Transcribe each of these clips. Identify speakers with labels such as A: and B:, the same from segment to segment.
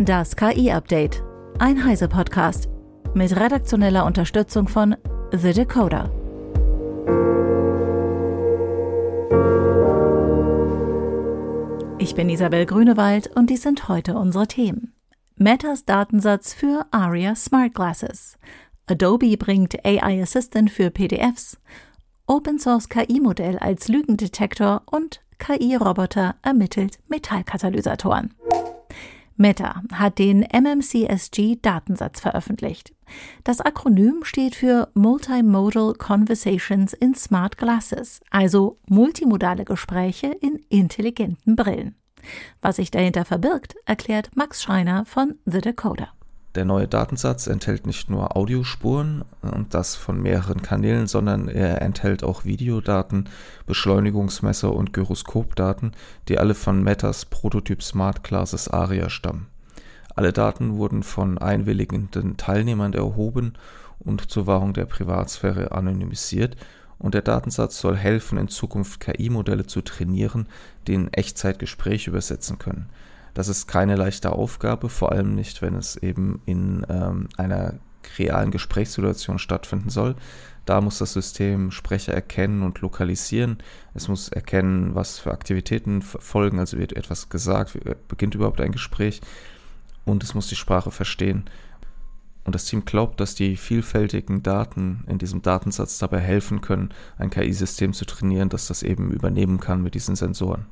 A: Das KI-Update. Ein Heise-Podcast. Mit redaktioneller Unterstützung von The Decoder. Ich bin Isabel Grünewald und dies sind heute unsere Themen. Metas Datensatz für ARIA Smart Glasses. Adobe bringt AI Assistant für PDFs. Open Source KI-Modell als Lügendetektor und KI-Roboter ermittelt Metallkatalysatoren. Meta hat den MMCSG-Datensatz veröffentlicht. Das Akronym steht für Multimodal Conversations in Smart Glasses, also multimodale Gespräche in intelligenten Brillen. Was sich dahinter verbirgt, erklärt Max Schreiner von The Decoder.
B: Der neue Datensatz enthält nicht nur Audiospuren und das von mehreren Kanälen, sondern er enthält auch Videodaten, Beschleunigungsmesser und Gyroskopdaten, die alle von Metas Prototyp Smart Classes ARIA stammen. Alle Daten wurden von einwilligenden Teilnehmern erhoben und zur Wahrung der Privatsphäre anonymisiert und der Datensatz soll helfen, in Zukunft KI-Modelle zu trainieren, die in Echtzeit Gespräche übersetzen können. Das ist keine leichte Aufgabe, vor allem nicht, wenn es eben in ähm, einer realen Gesprächssituation stattfinden soll. Da muss das System Sprecher erkennen und lokalisieren. Es muss erkennen, was für Aktivitäten folgen, also wird etwas gesagt, beginnt überhaupt ein Gespräch und es muss die Sprache verstehen. Und das Team glaubt, dass die vielfältigen Daten in diesem Datensatz dabei helfen können, ein KI-System zu trainieren, das das eben übernehmen kann mit diesen Sensoren.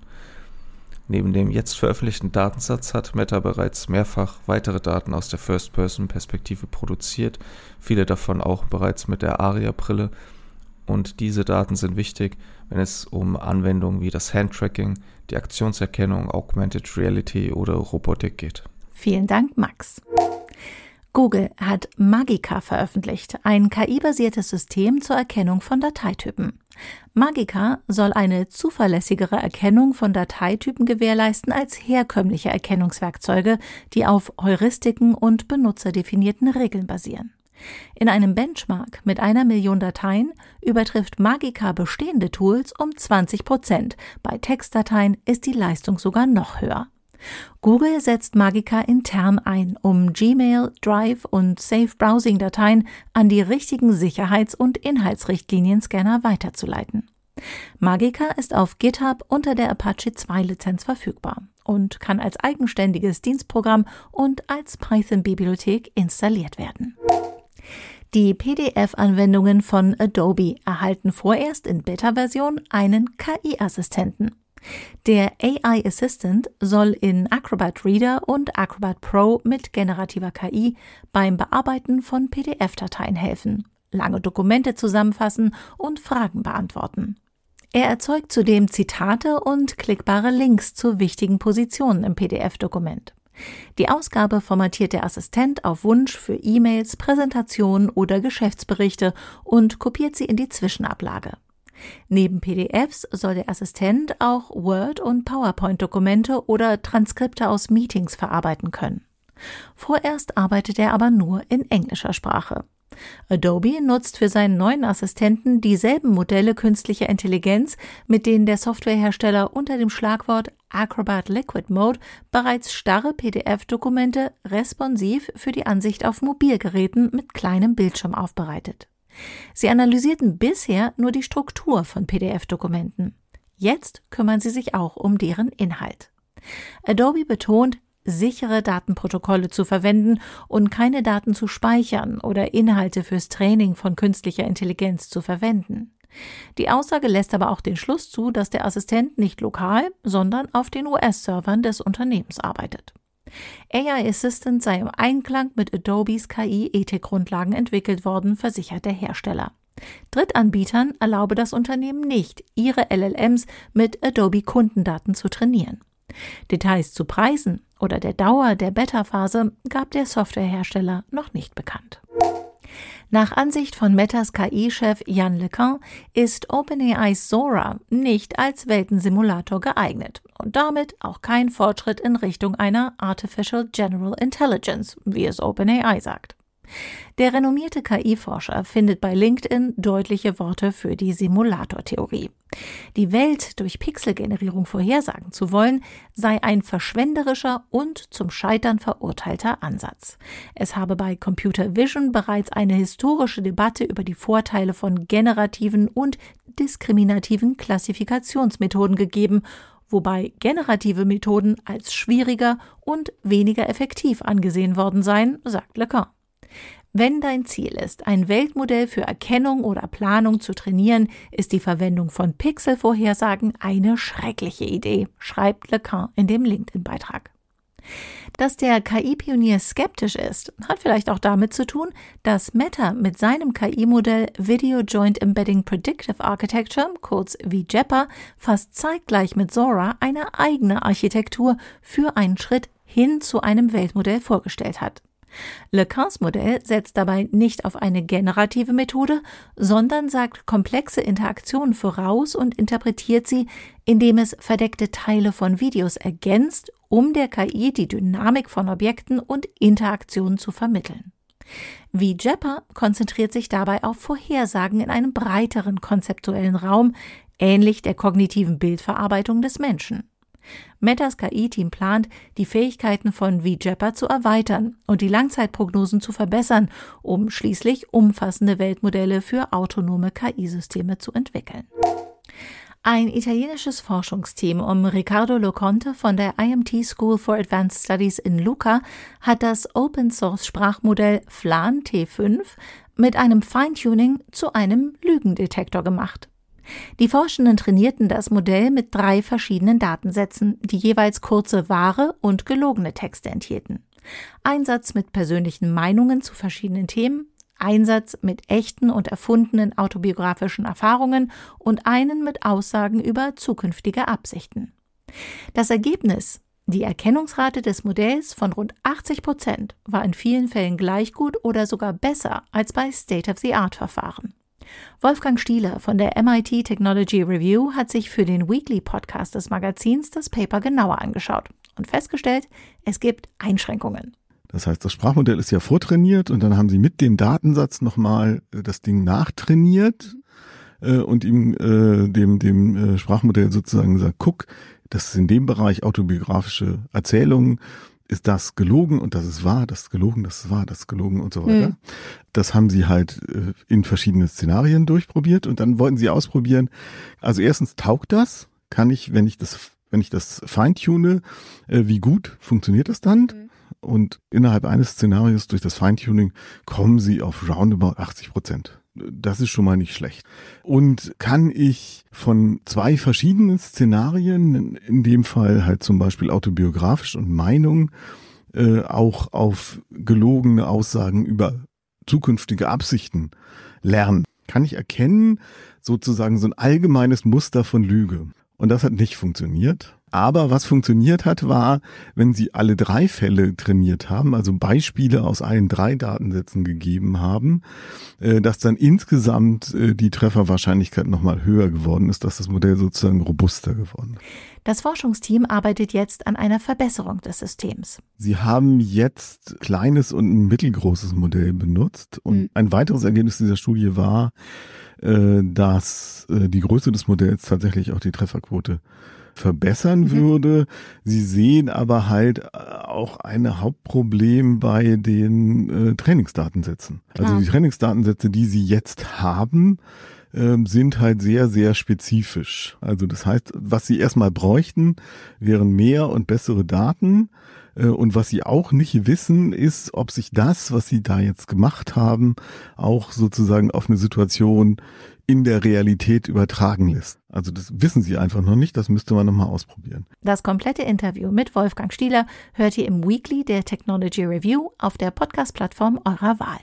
B: Neben dem jetzt veröffentlichten Datensatz hat Meta bereits mehrfach weitere Daten aus der First-Person-Perspektive produziert, viele davon auch bereits mit der ARIA-Brille. Und diese Daten sind wichtig, wenn es um Anwendungen wie das Handtracking, die Aktionserkennung, Augmented Reality oder Robotik geht.
A: Vielen Dank, Max. Google hat Magica veröffentlicht, ein KI-basiertes System zur Erkennung von Dateitypen. Magica soll eine zuverlässigere Erkennung von Dateitypen gewährleisten als herkömmliche Erkennungswerkzeuge, die auf Heuristiken und benutzerdefinierten Regeln basieren. In einem Benchmark mit einer Million Dateien übertrifft Magica bestehende Tools um 20 Prozent. Bei Textdateien ist die Leistung sogar noch höher. Google setzt Magica intern ein, um Gmail, Drive und Safe Browsing Dateien an die richtigen Sicherheits- und Inhaltsrichtlinien-Scanner weiterzuleiten. Magica ist auf GitHub unter der Apache 2 Lizenz verfügbar und kann als eigenständiges Dienstprogramm und als Python-Bibliothek installiert werden. Die PDF-Anwendungen von Adobe erhalten vorerst in Beta-Version einen KI-Assistenten. Der AI Assistant soll in Acrobat Reader und Acrobat Pro mit generativer KI beim Bearbeiten von PDF-Dateien helfen, lange Dokumente zusammenfassen und Fragen beantworten. Er erzeugt zudem Zitate und klickbare Links zu wichtigen Positionen im PDF-Dokument. Die Ausgabe formatiert der Assistent auf Wunsch für E-Mails, Präsentationen oder Geschäftsberichte und kopiert sie in die Zwischenablage. Neben PDFs soll der Assistent auch Word- und PowerPoint-Dokumente oder Transkripte aus Meetings verarbeiten können. Vorerst arbeitet er aber nur in englischer Sprache. Adobe nutzt für seinen neuen Assistenten dieselben Modelle künstlicher Intelligenz, mit denen der Softwarehersteller unter dem Schlagwort Acrobat Liquid Mode bereits starre PDF-Dokumente responsiv für die Ansicht auf Mobilgeräten mit kleinem Bildschirm aufbereitet. Sie analysierten bisher nur die Struktur von PDF-Dokumenten. Jetzt kümmern sie sich auch um deren Inhalt. Adobe betont, sichere Datenprotokolle zu verwenden und keine Daten zu speichern oder Inhalte fürs Training von künstlicher Intelligenz zu verwenden. Die Aussage lässt aber auch den Schluss zu, dass der Assistent nicht lokal, sondern auf den US-Servern des Unternehmens arbeitet. AI Assistant sei im Einklang mit Adobes KI-Ethikgrundlagen entwickelt worden, versichert der Hersteller. Drittanbietern erlaube das Unternehmen nicht, ihre LLMs mit Adobe-Kundendaten zu trainieren. Details zu Preisen oder der Dauer der Beta-Phase gab der Softwarehersteller noch nicht bekannt. Nach Ansicht von Metas KI-Chef Jan LeCun ist OpenAI's Sora nicht als Weltensimulator geeignet und damit auch kein Fortschritt in Richtung einer Artificial General Intelligence, wie es OpenAI sagt. Der renommierte KI-Forscher findet bei LinkedIn deutliche Worte für die Simulatortheorie. Die Welt durch Pixelgenerierung vorhersagen zu wollen, sei ein verschwenderischer und zum Scheitern verurteilter Ansatz. Es habe bei Computer Vision bereits eine historische Debatte über die Vorteile von generativen und diskriminativen Klassifikationsmethoden gegeben wobei generative Methoden als schwieriger und weniger effektiv angesehen worden seien, sagt Lacan. Wenn dein Ziel ist, ein Weltmodell für Erkennung oder Planung zu trainieren, ist die Verwendung von Pixelvorhersagen eine schreckliche Idee, schreibt Lacan in dem LinkedIn-Beitrag. Dass der KI-Pionier skeptisch ist, hat vielleicht auch damit zu tun, dass Meta mit seinem KI-Modell Video Joint Embedding Predictive Architecture, kurz VJEPA, fast zeitgleich mit Zora eine eigene Architektur für einen Schritt hin zu einem Weltmodell vorgestellt hat. Lecans Modell setzt dabei nicht auf eine generative Methode, sondern sagt komplexe Interaktionen voraus und interpretiert sie, indem es verdeckte Teile von Videos ergänzt, um der KI die Dynamik von Objekten und Interaktionen zu vermitteln. Wie Jepper konzentriert sich dabei auf Vorhersagen in einem breiteren konzeptuellen Raum, ähnlich der kognitiven Bildverarbeitung des Menschen. Metas KI-Team plant, die Fähigkeiten von VJEPA zu erweitern und die Langzeitprognosen zu verbessern, um schließlich umfassende Weltmodelle für autonome KI-Systeme zu entwickeln. Ein italienisches Forschungsteam um Riccardo Loconte von der IMT School for Advanced Studies in Lucca hat das Open Source Sprachmodell FLAN T5 mit einem Feintuning zu einem Lügendetektor gemacht. Die Forschenden trainierten das Modell mit drei verschiedenen Datensätzen, die jeweils kurze wahre und gelogene Texte enthielten. Einsatz mit persönlichen Meinungen zu verschiedenen Themen, Einsatz mit echten und erfundenen autobiografischen Erfahrungen und einen mit Aussagen über zukünftige Absichten. Das Ergebnis, die Erkennungsrate des Modells von rund 80 Prozent, war in vielen Fällen gleich gut oder sogar besser als bei State-of-the-Art-Verfahren. Wolfgang Stieler von der MIT Technology Review hat sich für den Weekly Podcast des Magazins das Paper genauer angeschaut und festgestellt, es gibt Einschränkungen.
C: Das heißt, das Sprachmodell ist ja vortrainiert und dann haben sie mit dem Datensatz nochmal äh, das Ding nachtrainiert äh, und ihm äh, dem, dem äh, Sprachmodell sozusagen gesagt, guck, das ist in dem Bereich autobiografische Erzählungen ist das gelogen und das ist wahr, das ist gelogen, das ist wahr, das ist gelogen und so weiter. Mhm. Das haben sie halt äh, in verschiedenen Szenarien durchprobiert und dann wollten sie ausprobieren. Also erstens taugt das, kann ich, wenn ich das, wenn ich das feintune, äh, wie gut funktioniert das dann? Mhm. Und innerhalb eines Szenarios durch das Feintuning kommen sie auf roundabout 80 Prozent. Das ist schon mal nicht schlecht. Und kann ich von zwei verschiedenen Szenarien, in dem Fall halt zum Beispiel autobiografisch und Meinung, äh, auch auf gelogene Aussagen über zukünftige Absichten lernen? Kann ich erkennen, sozusagen so ein allgemeines Muster von Lüge? Und das hat nicht funktioniert. Aber was funktioniert hat, war, wenn sie alle drei Fälle trainiert haben, also Beispiele aus allen drei Datensätzen gegeben haben, äh, dass dann insgesamt äh, die Trefferwahrscheinlichkeit nochmal höher geworden ist, dass das Modell sozusagen robuster geworden ist.
A: Das Forschungsteam arbeitet jetzt an einer Verbesserung des Systems.
C: Sie haben jetzt kleines und ein mittelgroßes Modell benutzt und mhm. ein weiteres Ergebnis dieser Studie war, äh, dass die Größe des Modells tatsächlich auch die Trefferquote verbessern mhm. würde. Sie sehen aber halt äh, auch ein Hauptproblem bei den äh, Trainingsdatensätzen. Also Klar. Also die Trainingsdatensätze, die Sie jetzt haben, ähm, sind halt sehr, sehr spezifisch. Also das heißt, was Sie erstmal bräuchten, wären mehr und bessere Daten. Äh, und was sie auch nicht wissen, ist, ob sich das, was sie da jetzt gemacht haben, auch sozusagen auf eine Situation in der Realität übertragen lässt. Also das wissen sie einfach noch nicht, das müsste man nochmal ausprobieren.
A: Das komplette Interview mit Wolfgang Stieler hört ihr im Weekly der Technology Review auf der Podcast-Plattform eurer Wahl.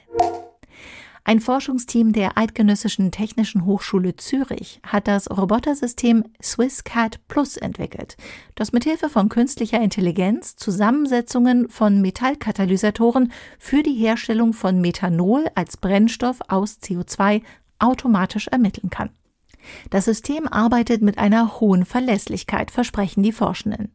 A: Ein Forschungsteam der Eidgenössischen Technischen Hochschule Zürich hat das Robotersystem SwissCat Plus entwickelt, das mithilfe von künstlicher Intelligenz Zusammensetzungen von Metallkatalysatoren für die Herstellung von Methanol als Brennstoff aus CO2 automatisch ermitteln kann. Das System arbeitet mit einer hohen Verlässlichkeit, versprechen die Forschenden.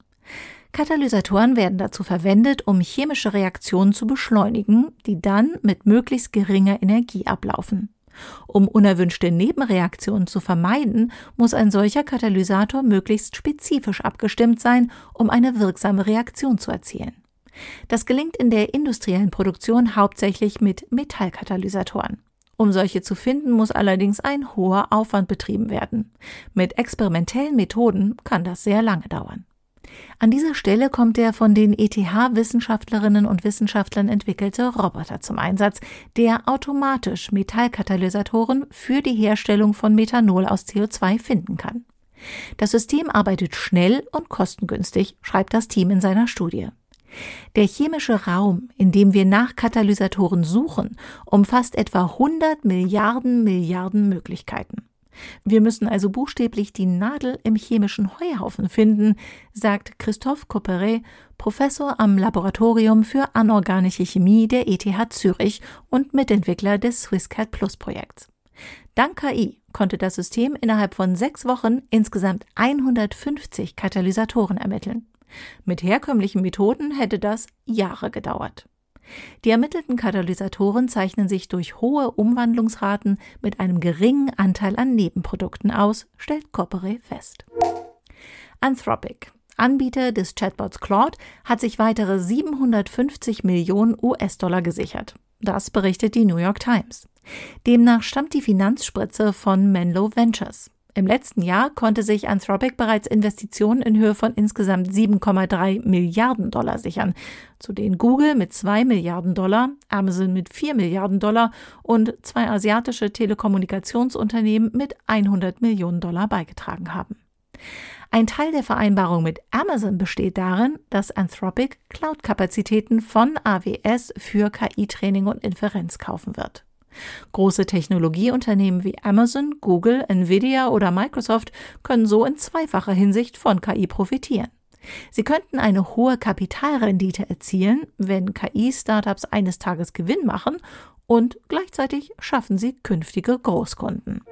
A: Katalysatoren werden dazu verwendet, um chemische Reaktionen zu beschleunigen, die dann mit möglichst geringer Energie ablaufen. Um unerwünschte Nebenreaktionen zu vermeiden, muss ein solcher Katalysator möglichst spezifisch abgestimmt sein, um eine wirksame Reaktion zu erzielen. Das gelingt in der industriellen Produktion hauptsächlich mit Metallkatalysatoren. Um solche zu finden, muss allerdings ein hoher Aufwand betrieben werden. Mit experimentellen Methoden kann das sehr lange dauern. An dieser Stelle kommt der von den ETH-Wissenschaftlerinnen und Wissenschaftlern entwickelte Roboter zum Einsatz, der automatisch Metallkatalysatoren für die Herstellung von Methanol aus CO2 finden kann. Das System arbeitet schnell und kostengünstig, schreibt das Team in seiner Studie. Der chemische Raum, in dem wir nach Katalysatoren suchen, umfasst etwa 100 Milliarden Milliarden Möglichkeiten. Wir müssen also buchstäblich die Nadel im chemischen Heuhaufen finden, sagt Christophe Copperet, Professor am Laboratorium für anorganische Chemie der ETH Zürich und Mitentwickler des SwissCat Plus Projekts. Dank KI konnte das System innerhalb von sechs Wochen insgesamt 150 Katalysatoren ermitteln. Mit herkömmlichen Methoden hätte das Jahre gedauert. Die ermittelten Katalysatoren zeichnen sich durch hohe Umwandlungsraten mit einem geringen Anteil an Nebenprodukten aus, stellt Corpore fest. Anthropic, Anbieter des Chatbots Claude, hat sich weitere 750 Millionen US-Dollar gesichert. Das berichtet die New York Times. Demnach stammt die Finanzspritze von Menlo Ventures. Im letzten Jahr konnte sich Anthropic bereits Investitionen in Höhe von insgesamt 7,3 Milliarden Dollar sichern, zu denen Google mit 2 Milliarden Dollar, Amazon mit 4 Milliarden Dollar und zwei asiatische Telekommunikationsunternehmen mit 100 Millionen Dollar beigetragen haben. Ein Teil der Vereinbarung mit Amazon besteht darin, dass Anthropic Cloud-Kapazitäten von AWS für KI-Training und Inferenz kaufen wird. Große Technologieunternehmen wie Amazon, Google, Nvidia oder Microsoft können so in zweifacher Hinsicht von KI profitieren. Sie könnten eine hohe Kapitalrendite erzielen, wenn KI-Startups eines Tages Gewinn machen und gleichzeitig schaffen sie künftige Großkunden.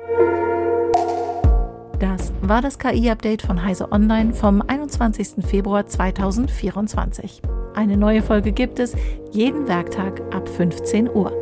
A: Das war das KI-Update von Heise Online vom 21. Februar 2024. Eine neue Folge gibt es jeden Werktag ab 15 Uhr.